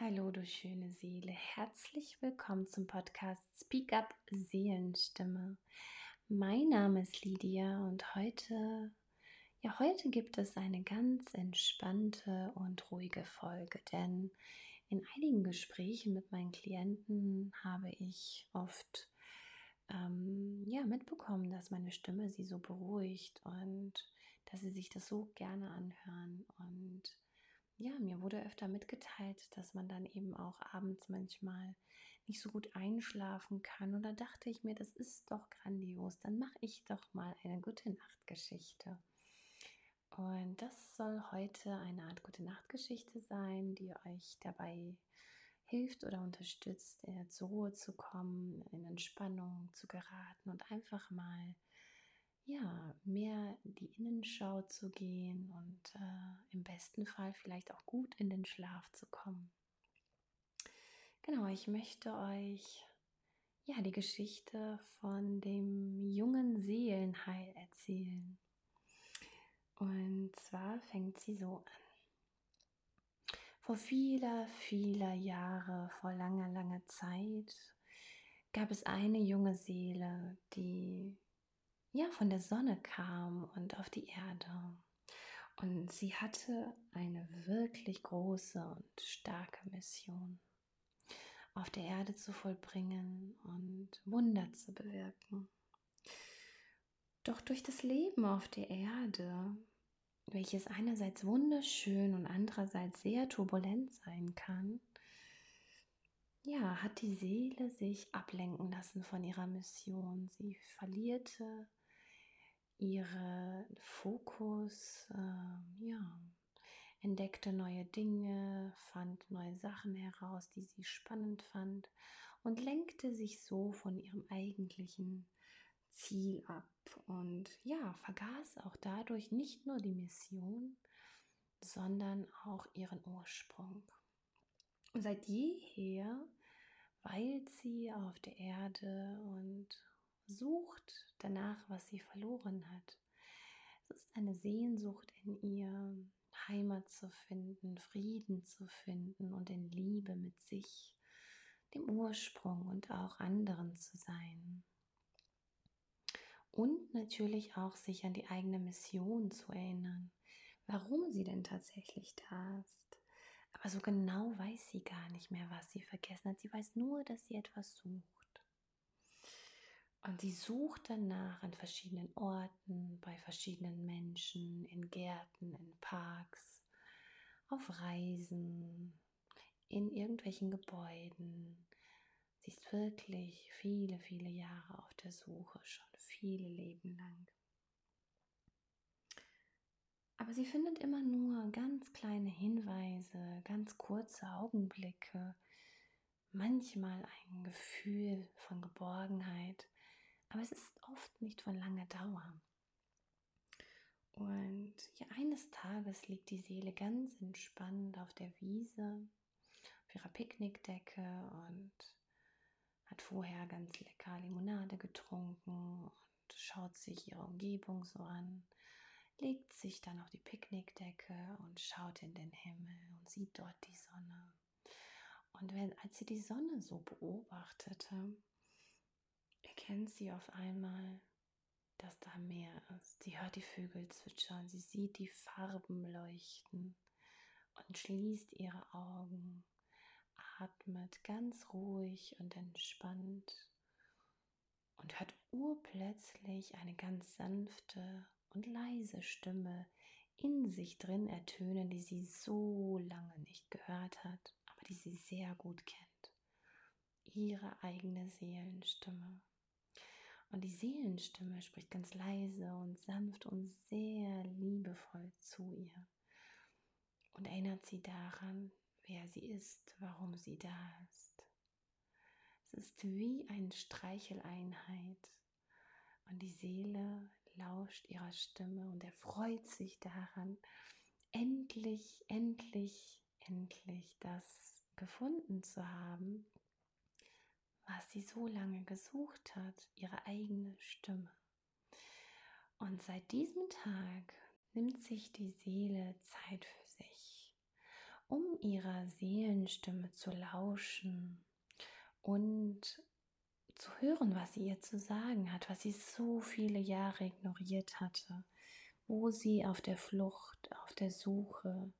Hallo, du schöne Seele. Herzlich willkommen zum Podcast Speak Up Seelenstimme. Mein Name ist Lydia und heute ja, heute gibt es eine ganz entspannte und ruhige Folge, denn in einigen Gesprächen mit meinen Klienten habe ich oft ähm, ja, mitbekommen, dass meine Stimme sie so beruhigt und dass sie sich das so gerne anhören und ja, mir wurde öfter mitgeteilt, dass man dann eben auch abends manchmal nicht so gut einschlafen kann. Und da dachte ich mir, das ist doch grandios. Dann mache ich doch mal eine gute Nachtgeschichte. Und das soll heute eine Art gute Nachtgeschichte sein, die euch dabei hilft oder unterstützt, äh, zur Ruhe zu kommen, in Entspannung zu geraten und einfach mal ja, mehr die Innenschau zu gehen und äh, im besten Fall vielleicht auch gut in den Schlaf zu kommen. Genau, ich möchte euch ja die Geschichte von dem jungen Seelenheil erzählen. Und zwar fängt sie so an. Vor vieler, vieler Jahre, vor langer, langer Zeit, gab es eine junge Seele, die ja von der Sonne kam und auf die Erde. Und sie hatte eine wirklich große und starke Mission, auf der Erde zu vollbringen und Wunder zu bewirken. Doch durch das Leben auf der Erde, welches einerseits wunderschön und andererseits sehr turbulent sein kann, ja, hat die Seele sich ablenken lassen von ihrer Mission. Sie verlierte ihre Fokus, äh, ja, entdeckte neue Dinge, fand neue Sachen heraus, die sie spannend fand und lenkte sich so von ihrem eigentlichen Ziel ab und ja, vergaß auch dadurch nicht nur die Mission, sondern auch ihren Ursprung. Und seit jeher weilt sie auf der Erde und sucht danach, was sie verloren hat. Es ist eine Sehnsucht in ihr, Heimat zu finden, Frieden zu finden und in Liebe mit sich, dem Ursprung und auch anderen zu sein. Und natürlich auch sich an die eigene Mission zu erinnern, warum sie denn tatsächlich da ist. Aber so genau weiß sie gar nicht mehr, was sie vergessen hat. Sie weiß nur, dass sie etwas sucht. Und sie sucht danach an verschiedenen Orten, bei verschiedenen Menschen, in Gärten, in Parks, auf Reisen, in irgendwelchen Gebäuden. Sie ist wirklich viele, viele Jahre auf der Suche, schon viele Leben lang. Aber sie findet immer nur ganz kleine Hinweise, ganz kurze Augenblicke, manchmal ein Gefühl von Geborgenheit, aber es ist oft nicht von langer Dauer. Und ja, eines Tages liegt die Seele ganz entspannt auf der Wiese, auf ihrer Picknickdecke und hat vorher ganz lecker Limonade getrunken und schaut sich ihre Umgebung so an, legt sich dann auf die Picknickdecke und schaut in den Himmel und sieht dort die Sonne. Und wenn, als sie die Sonne so beobachtete, erkennt sie auf einmal, dass da mehr ist. Sie hört die Vögel zwitschern, sie sieht die Farben leuchten und schließt ihre Augen, atmet ganz ruhig und entspannt und hört urplötzlich eine ganz sanfte und leise Stimme in sich drin ertönen, die sie so lange nicht gehört hat, aber die sie sehr gut kennt. Ihre eigene Seelenstimme. Und die Seelenstimme spricht ganz leise und sanft und sehr liebevoll zu ihr und erinnert sie daran, wer sie ist, warum sie da ist. Es ist wie eine Streicheleinheit und die Seele lauscht ihrer Stimme und erfreut sich daran, endlich, endlich, endlich das gefunden zu haben, was sie so lange gesucht hat, ihre eigene Stimme. Und seit diesem Tag nimmt sich die Seele Zeit für sich, um ihrer Seelenstimme zu lauschen und zu hören, was sie ihr zu sagen hat, was sie so viele Jahre ignoriert hatte, wo sie auf der Flucht, auf der Suche,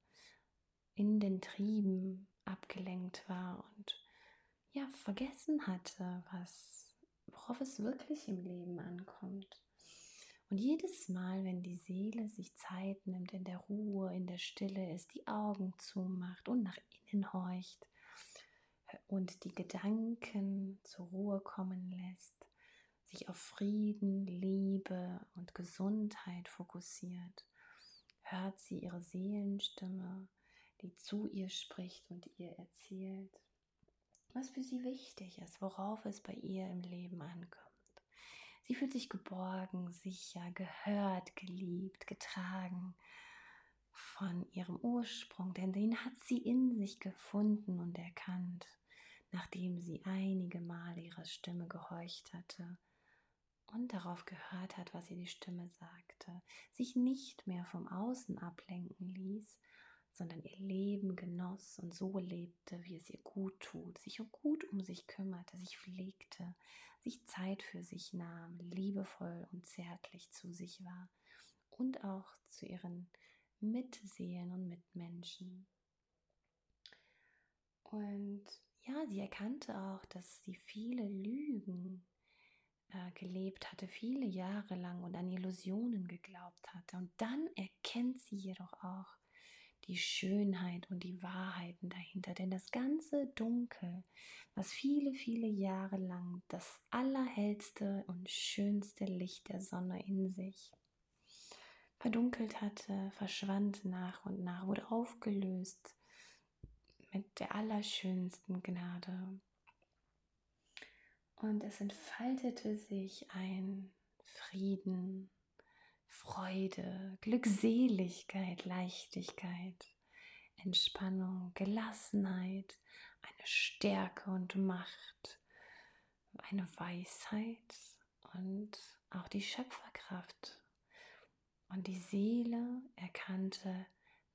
in den Trieben abgelenkt war und ja, vergessen hatte, was, worauf es wirklich im Leben ankommt. Und jedes Mal, wenn die Seele sich Zeit nimmt, in der Ruhe, in der Stille ist, die Augen zumacht und nach innen horcht und die Gedanken zur Ruhe kommen lässt, sich auf Frieden, Liebe und Gesundheit fokussiert, hört sie ihre Seelenstimme, die zu ihr spricht und ihr erzählt, was für sie wichtig ist, worauf es bei ihr im Leben ankommt. Sie fühlt sich geborgen, sicher, gehört, geliebt, getragen von ihrem Ursprung, denn den hat sie in sich gefunden und erkannt, nachdem sie einige Male ihrer Stimme gehorcht hatte und darauf gehört hat, was ihr die Stimme sagte, sich nicht mehr vom Außen ablenken ließ, sondern ihr Leben genoss und so lebte, wie es ihr gut tut, sich gut um sich kümmerte, sich pflegte, sich Zeit für sich nahm, liebevoll und zärtlich zu sich war und auch zu ihren Mitseelen und Mitmenschen. Und ja, sie erkannte auch, dass sie viele Lügen äh, gelebt hatte, viele Jahre lang und an Illusionen geglaubt hatte. Und dann erkennt sie jedoch auch, die Schönheit und die Wahrheiten dahinter. Denn das ganze Dunkel, was viele, viele Jahre lang das allerhellste und schönste Licht der Sonne in sich verdunkelt hatte, verschwand nach und nach, wurde aufgelöst mit der allerschönsten Gnade. Und es entfaltete sich ein Frieden, Freude, Glückseligkeit, Leichtigkeit, Entspannung, Gelassenheit, eine Stärke und Macht, eine Weisheit und auch die Schöpferkraft. Und die Seele erkannte,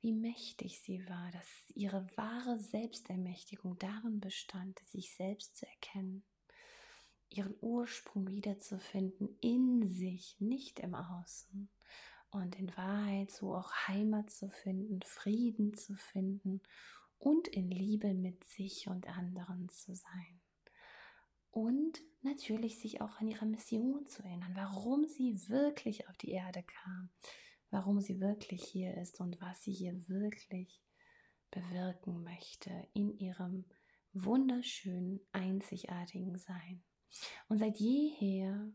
wie mächtig sie war, dass ihre wahre Selbstermächtigung darin bestand, sich selbst zu erkennen ihren Ursprung wiederzufinden in sich, nicht im Außen. Und in Wahrheit so auch Heimat zu finden, Frieden zu finden und in Liebe mit sich und anderen zu sein. Und natürlich sich auch an ihre Mission zu erinnern, warum sie wirklich auf die Erde kam, warum sie wirklich hier ist und was sie hier wirklich bewirken möchte in ihrem wunderschönen, einzigartigen Sein. Und seit jeher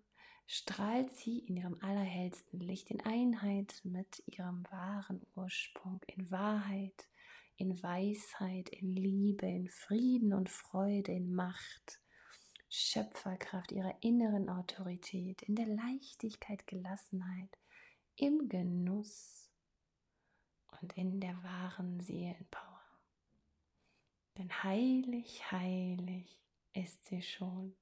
strahlt sie in ihrem allerhellsten Licht in Einheit mit ihrem wahren Ursprung, in Wahrheit, in Weisheit, in Liebe, in Frieden und Freude, in Macht, Schöpferkraft ihrer inneren Autorität, in der Leichtigkeit, Gelassenheit, im Genuss und in der wahren Seelenpower. Denn heilig, heilig ist sie schon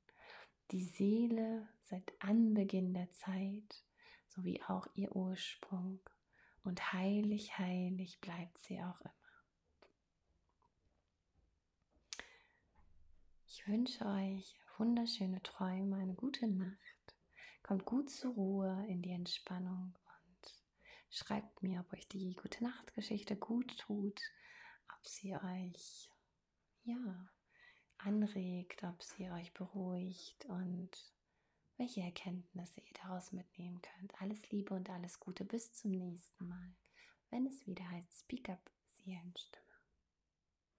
die Seele seit Anbeginn der Zeit, sowie auch ihr Ursprung. Und heilig, heilig bleibt sie auch immer. Ich wünsche euch wunderschöne Träume, eine gute Nacht. Kommt gut zur Ruhe in die Entspannung und schreibt mir, ob euch die gute Nachtgeschichte gut tut, ob sie euch ja anregt, ob sie euch beruhigt und welche Erkenntnisse ihr daraus mitnehmen könnt. Alles Liebe und alles Gute bis zum nächsten Mal, wenn es wieder heißt Speak Up Seelenstimme.